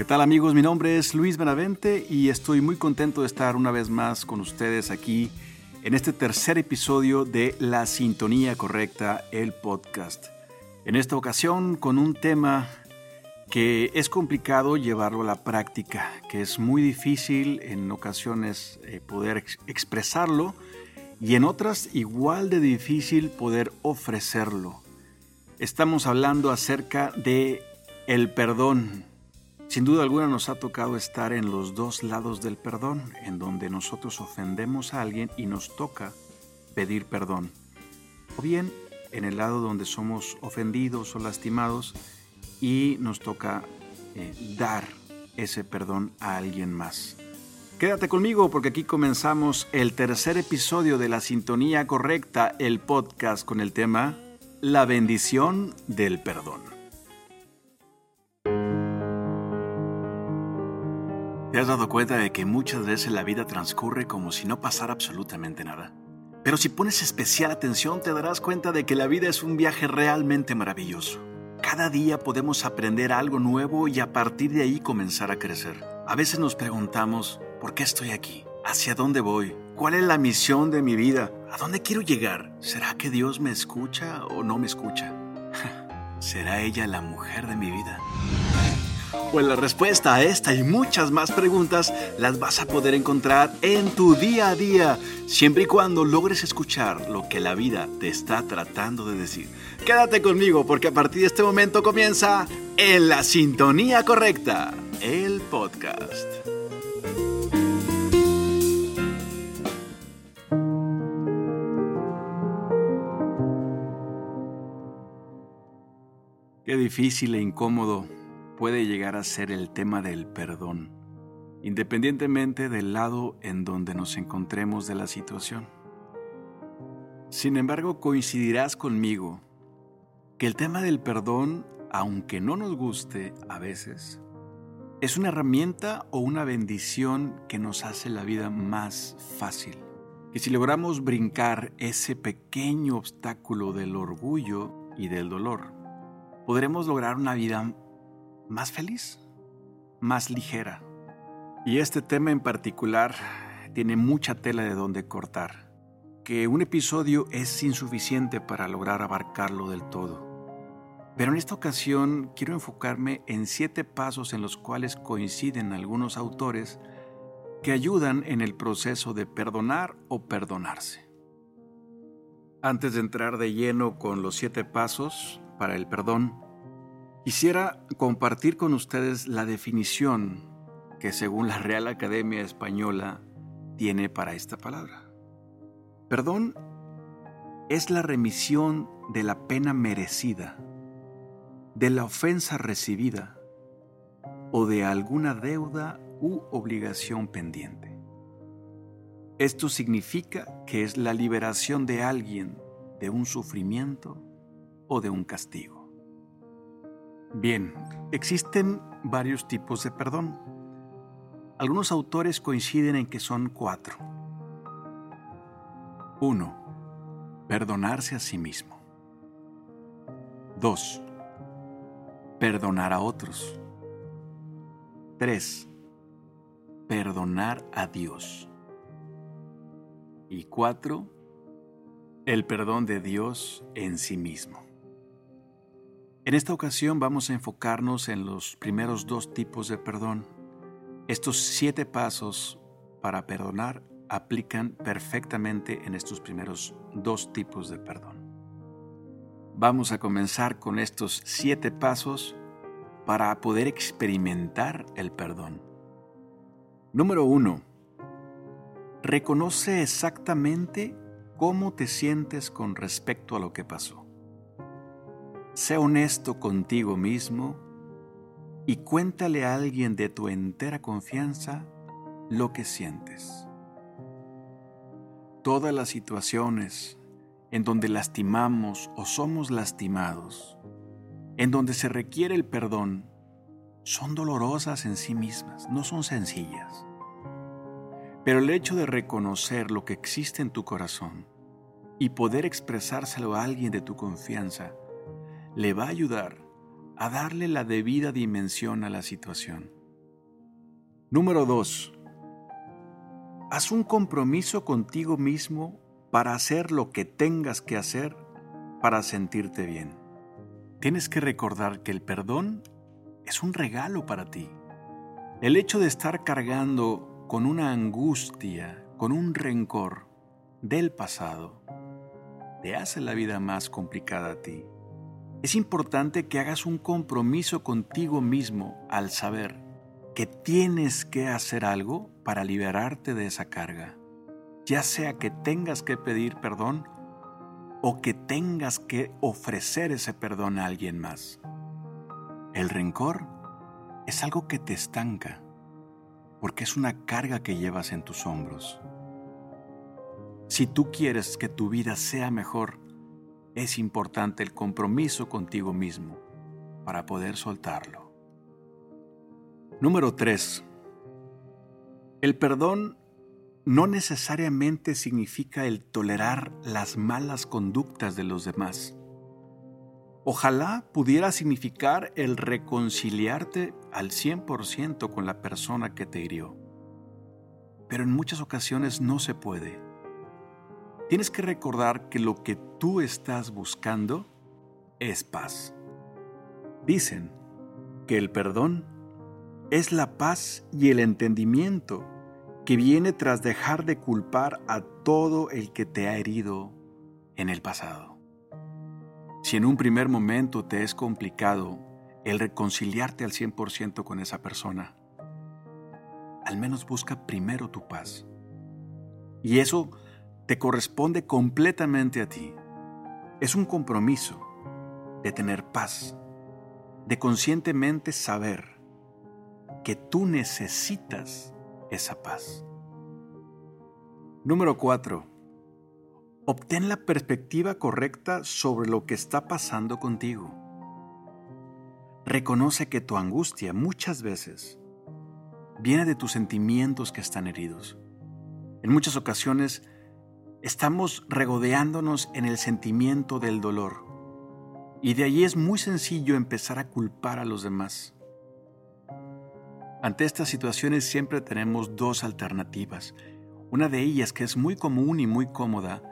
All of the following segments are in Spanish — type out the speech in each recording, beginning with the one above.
¿Qué tal amigos? Mi nombre es Luis Benavente y estoy muy contento de estar una vez más con ustedes aquí en este tercer episodio de La Sintonía Correcta, el podcast. En esta ocasión con un tema que es complicado llevarlo a la práctica, que es muy difícil en ocasiones eh, poder expresarlo y en otras igual de difícil poder ofrecerlo. Estamos hablando acerca de el perdón. Sin duda alguna nos ha tocado estar en los dos lados del perdón, en donde nosotros ofendemos a alguien y nos toca pedir perdón. O bien en el lado donde somos ofendidos o lastimados y nos toca eh, dar ese perdón a alguien más. Quédate conmigo porque aquí comenzamos el tercer episodio de La Sintonía Correcta, el podcast con el tema La bendición del perdón. ¿Te has dado cuenta de que muchas veces la vida transcurre como si no pasara absolutamente nada? Pero si pones especial atención te darás cuenta de que la vida es un viaje realmente maravilloso. Cada día podemos aprender algo nuevo y a partir de ahí comenzar a crecer. A veces nos preguntamos, ¿por qué estoy aquí? ¿Hacia dónde voy? ¿Cuál es la misión de mi vida? ¿A dónde quiero llegar? ¿Será que Dios me escucha o no me escucha? ¿Será ella la mujer de mi vida? Pues la respuesta a esta y muchas más preguntas las vas a poder encontrar en tu día a día, siempre y cuando logres escuchar lo que la vida te está tratando de decir. Quédate conmigo porque a partir de este momento comienza En la Sintonía Correcta, el podcast. Qué difícil e incómodo puede llegar a ser el tema del perdón, independientemente del lado en donde nos encontremos de la situación. Sin embargo, coincidirás conmigo que el tema del perdón, aunque no nos guste a veces, es una herramienta o una bendición que nos hace la vida más fácil. Que si logramos brincar ese pequeño obstáculo del orgullo y del dolor, podremos lograr una vida más feliz, más ligera. Y este tema en particular tiene mucha tela de donde cortar, que un episodio es insuficiente para lograr abarcarlo del todo. Pero en esta ocasión quiero enfocarme en siete pasos en los cuales coinciden algunos autores que ayudan en el proceso de perdonar o perdonarse. Antes de entrar de lleno con los siete pasos para el perdón, Quisiera compartir con ustedes la definición que según la Real Academia Española tiene para esta palabra. Perdón es la remisión de la pena merecida, de la ofensa recibida o de alguna deuda u obligación pendiente. Esto significa que es la liberación de alguien de un sufrimiento o de un castigo. Bien, existen varios tipos de perdón. Algunos autores coinciden en que son cuatro. 1. Perdonarse a sí mismo. 2. Perdonar a otros. 3. Perdonar a Dios. Y 4. El perdón de Dios en sí mismo. En esta ocasión vamos a enfocarnos en los primeros dos tipos de perdón. Estos siete pasos para perdonar aplican perfectamente en estos primeros dos tipos de perdón. Vamos a comenzar con estos siete pasos para poder experimentar el perdón. Número uno, reconoce exactamente cómo te sientes con respecto a lo que pasó. Sé honesto contigo mismo y cuéntale a alguien de tu entera confianza lo que sientes. Todas las situaciones en donde lastimamos o somos lastimados, en donde se requiere el perdón, son dolorosas en sí mismas, no son sencillas. Pero el hecho de reconocer lo que existe en tu corazón y poder expresárselo a alguien de tu confianza le va a ayudar a darle la debida dimensión a la situación Número 2. Haz un compromiso contigo mismo para hacer lo que tengas que hacer para sentirte bien. Tienes que recordar que el perdón es un regalo para ti. El hecho de estar cargando con una angustia, con un rencor del pasado, te hace la vida más complicada a ti. Es importante que hagas un compromiso contigo mismo al saber que tienes que hacer algo para liberarte de esa carga, ya sea que tengas que pedir perdón o que tengas que ofrecer ese perdón a alguien más. El rencor es algo que te estanca, porque es una carga que llevas en tus hombros. Si tú quieres que tu vida sea mejor, es importante el compromiso contigo mismo para poder soltarlo. Número 3. El perdón no necesariamente significa el tolerar las malas conductas de los demás. Ojalá pudiera significar el reconciliarte al 100% con la persona que te hirió. Pero en muchas ocasiones no se puede. Tienes que recordar que lo que tú estás buscando es paz. Dicen que el perdón es la paz y el entendimiento que viene tras dejar de culpar a todo el que te ha herido en el pasado. Si en un primer momento te es complicado el reconciliarte al 100% con esa persona, al menos busca primero tu paz. Y eso te corresponde completamente a ti. Es un compromiso de tener paz, de conscientemente saber que tú necesitas esa paz. Número 4. Obtén la perspectiva correcta sobre lo que está pasando contigo. Reconoce que tu angustia muchas veces viene de tus sentimientos que están heridos. En muchas ocasiones estamos regodeándonos en el sentimiento del dolor y de allí es muy sencillo empezar a culpar a los demás. Ante estas situaciones siempre tenemos dos alternativas. Una de ellas, que es muy común y muy cómoda,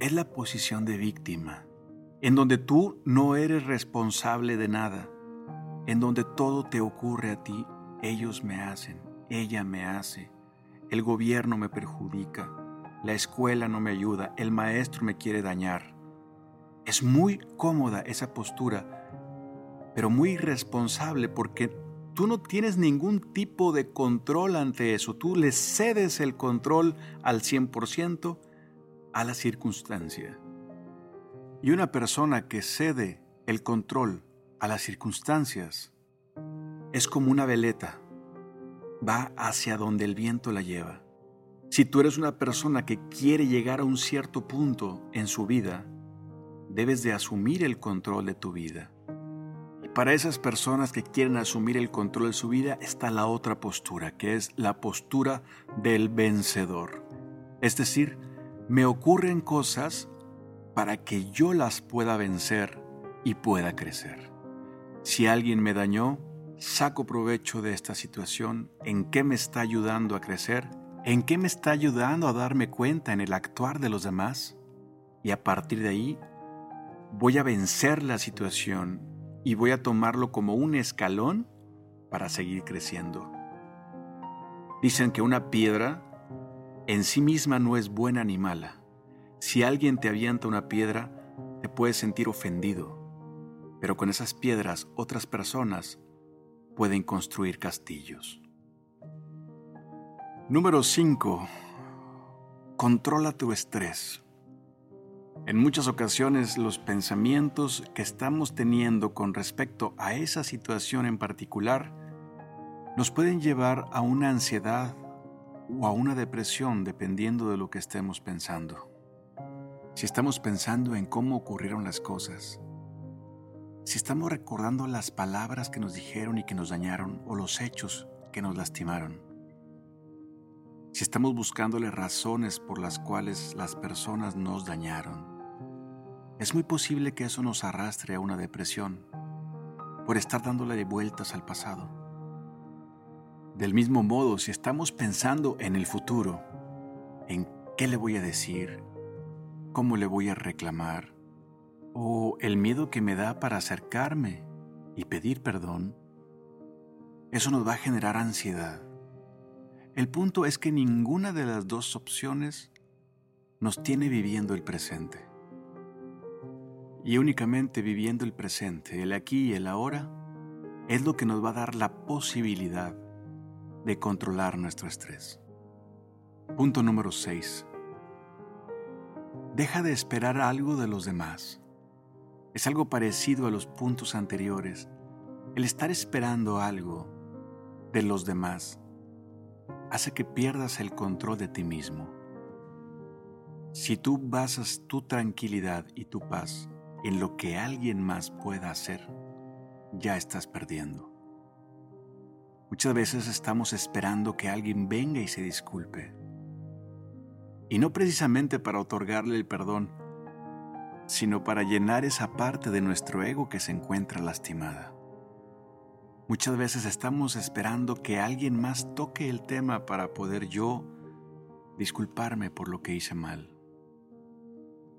es la posición de víctima, en donde tú no eres responsable de nada, en donde todo te ocurre a ti, ellos me hacen, ella me hace, el gobierno me perjudica, la escuela no me ayuda, el maestro me quiere dañar. Es muy cómoda esa postura, pero muy irresponsable porque Tú no tienes ningún tipo de control ante eso. Tú le cedes el control al 100% a la circunstancia. Y una persona que cede el control a las circunstancias es como una veleta. Va hacia donde el viento la lleva. Si tú eres una persona que quiere llegar a un cierto punto en su vida, debes de asumir el control de tu vida. Para esas personas que quieren asumir el control de su vida está la otra postura, que es la postura del vencedor. Es decir, me ocurren cosas para que yo las pueda vencer y pueda crecer. Si alguien me dañó, saco provecho de esta situación, en qué me está ayudando a crecer, en qué me está ayudando a darme cuenta en el actuar de los demás, y a partir de ahí voy a vencer la situación y voy a tomarlo como un escalón para seguir creciendo. Dicen que una piedra en sí misma no es buena ni mala. Si alguien te avienta una piedra, te puedes sentir ofendido, pero con esas piedras otras personas pueden construir castillos. Número 5. Controla tu estrés. En muchas ocasiones los pensamientos que estamos teniendo con respecto a esa situación en particular nos pueden llevar a una ansiedad o a una depresión dependiendo de lo que estemos pensando. Si estamos pensando en cómo ocurrieron las cosas, si estamos recordando las palabras que nos dijeron y que nos dañaron o los hechos que nos lastimaron, si estamos buscándole razones por las cuales las personas nos dañaron, es muy posible que eso nos arrastre a una depresión por estar dándole vueltas al pasado. Del mismo modo, si estamos pensando en el futuro, en qué le voy a decir, cómo le voy a reclamar, o el miedo que me da para acercarme y pedir perdón, eso nos va a generar ansiedad. El punto es que ninguna de las dos opciones nos tiene viviendo el presente. Y únicamente viviendo el presente, el aquí y el ahora, es lo que nos va a dar la posibilidad de controlar nuestro estrés. Punto número 6. Deja de esperar algo de los demás. Es algo parecido a los puntos anteriores. El estar esperando algo de los demás hace que pierdas el control de ti mismo. Si tú basas tu tranquilidad y tu paz en lo que alguien más pueda hacer, ya estás perdiendo. Muchas veces estamos esperando que alguien venga y se disculpe. Y no precisamente para otorgarle el perdón, sino para llenar esa parte de nuestro ego que se encuentra lastimada. Muchas veces estamos esperando que alguien más toque el tema para poder yo disculparme por lo que hice mal.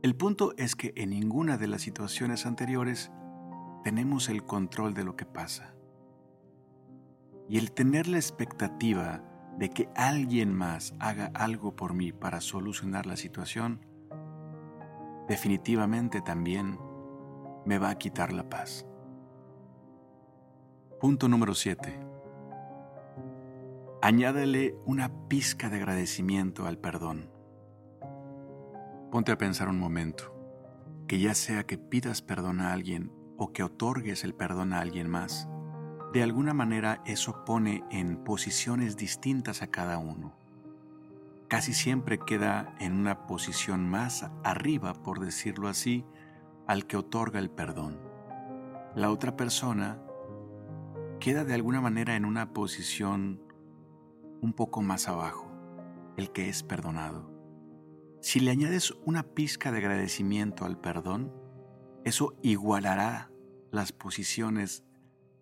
El punto es que en ninguna de las situaciones anteriores tenemos el control de lo que pasa. Y el tener la expectativa de que alguien más haga algo por mí para solucionar la situación, definitivamente también me va a quitar la paz. Punto número 7. Añádele una pizca de agradecimiento al perdón. Ponte a pensar un momento, que ya sea que pidas perdón a alguien o que otorgues el perdón a alguien más, de alguna manera eso pone en posiciones distintas a cada uno. Casi siempre queda en una posición más arriba, por decirlo así, al que otorga el perdón. La otra persona queda de alguna manera en una posición un poco más abajo, el que es perdonado. Si le añades una pizca de agradecimiento al perdón, eso igualará las posiciones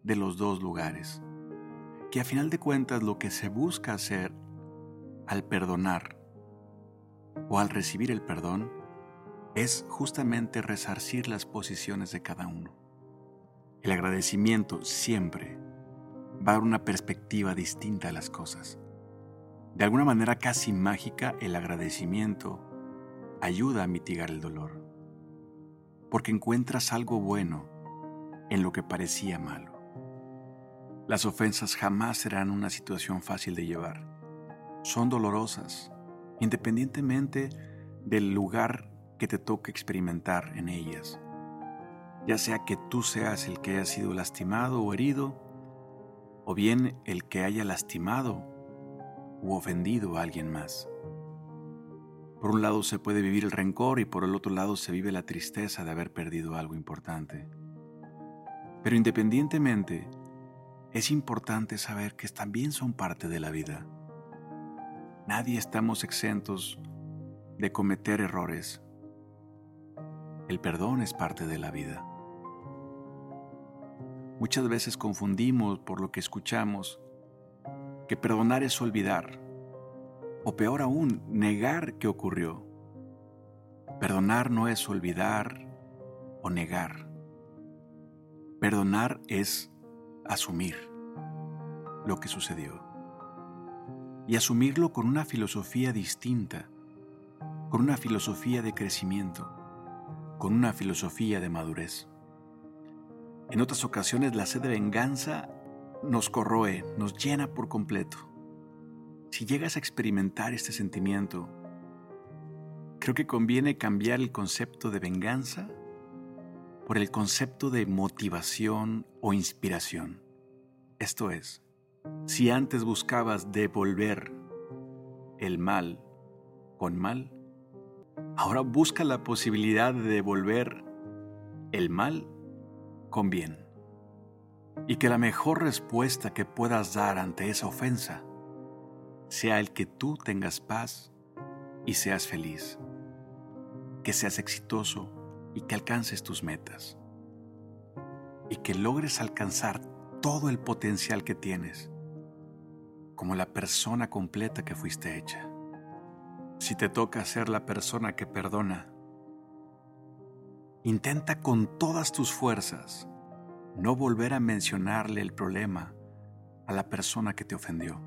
de los dos lugares. Que a final de cuentas lo que se busca hacer al perdonar o al recibir el perdón es justamente resarcir las posiciones de cada uno. El agradecimiento siempre va a dar una perspectiva distinta a las cosas. De alguna manera casi mágica, el agradecimiento ayuda a mitigar el dolor, porque encuentras algo bueno en lo que parecía malo. Las ofensas jamás serán una situación fácil de llevar. Son dolorosas, independientemente del lugar que te toque experimentar en ellas. Ya sea que tú seas el que haya sido lastimado o herido, o bien el que haya lastimado u ofendido a alguien más. Por un lado se puede vivir el rencor y por el otro lado se vive la tristeza de haber perdido algo importante. Pero independientemente, es importante saber que también son parte de la vida. Nadie estamos exentos de cometer errores. El perdón es parte de la vida. Muchas veces confundimos por lo que escuchamos que perdonar es olvidar, o peor aún, negar que ocurrió. Perdonar no es olvidar o negar. Perdonar es asumir lo que sucedió y asumirlo con una filosofía distinta, con una filosofía de crecimiento, con una filosofía de madurez. En otras ocasiones la sed de venganza nos corroe, nos llena por completo. Si llegas a experimentar este sentimiento, creo que conviene cambiar el concepto de venganza por el concepto de motivación o inspiración. Esto es, si antes buscabas devolver el mal con mal, ahora busca la posibilidad de devolver el mal bien. Y que la mejor respuesta que puedas dar ante esa ofensa sea el que tú tengas paz y seas feliz, que seas exitoso y que alcances tus metas y que logres alcanzar todo el potencial que tienes como la persona completa que fuiste hecha. Si te toca ser la persona que perdona, intenta con todas tus fuerzas no volver a mencionarle el problema a la persona que te ofendió.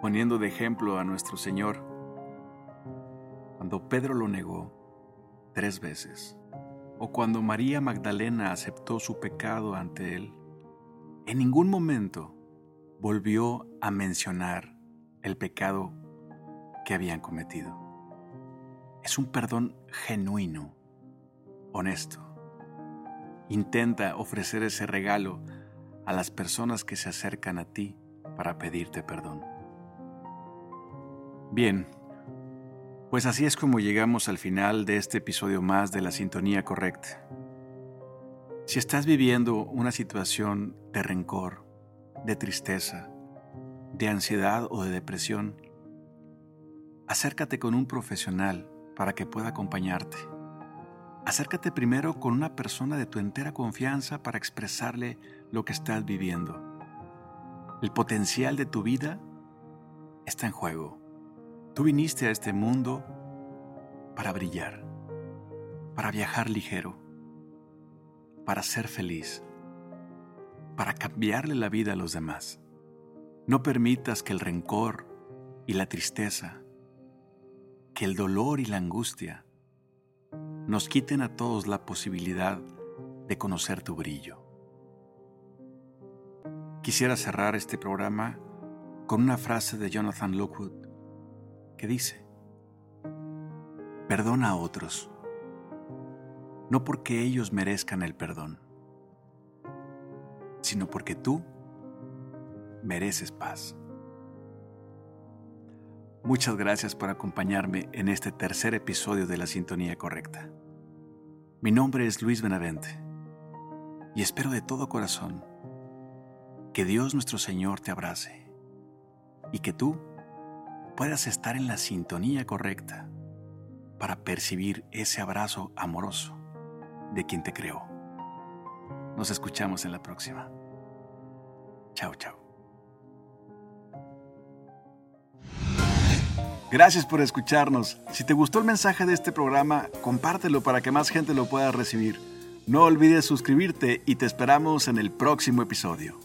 Poniendo de ejemplo a nuestro Señor, cuando Pedro lo negó tres veces, o cuando María Magdalena aceptó su pecado ante él, en ningún momento volvió a mencionar el pecado que habían cometido. Es un perdón genuino, honesto. Intenta ofrecer ese regalo a las personas que se acercan a ti para pedirte perdón. Bien, pues así es como llegamos al final de este episodio más de la sintonía correcta. Si estás viviendo una situación de rencor, de tristeza, de ansiedad o de depresión, acércate con un profesional para que pueda acompañarte. Acércate primero con una persona de tu entera confianza para expresarle lo que estás viviendo. El potencial de tu vida está en juego. Tú viniste a este mundo para brillar, para viajar ligero, para ser feliz, para cambiarle la vida a los demás. No permitas que el rencor y la tristeza, que el dolor y la angustia nos quiten a todos la posibilidad de conocer tu brillo. Quisiera cerrar este programa con una frase de Jonathan Lockwood que dice, perdona a otros, no porque ellos merezcan el perdón, sino porque tú mereces paz. Muchas gracias por acompañarme en este tercer episodio de La Sintonía Correcta. Mi nombre es Luis Benavente y espero de todo corazón que Dios nuestro Señor te abrace y que tú puedas estar en la sintonía correcta para percibir ese abrazo amoroso de quien te creó. Nos escuchamos en la próxima. Chao, chao. Gracias por escucharnos. Si te gustó el mensaje de este programa, compártelo para que más gente lo pueda recibir. No olvides suscribirte y te esperamos en el próximo episodio.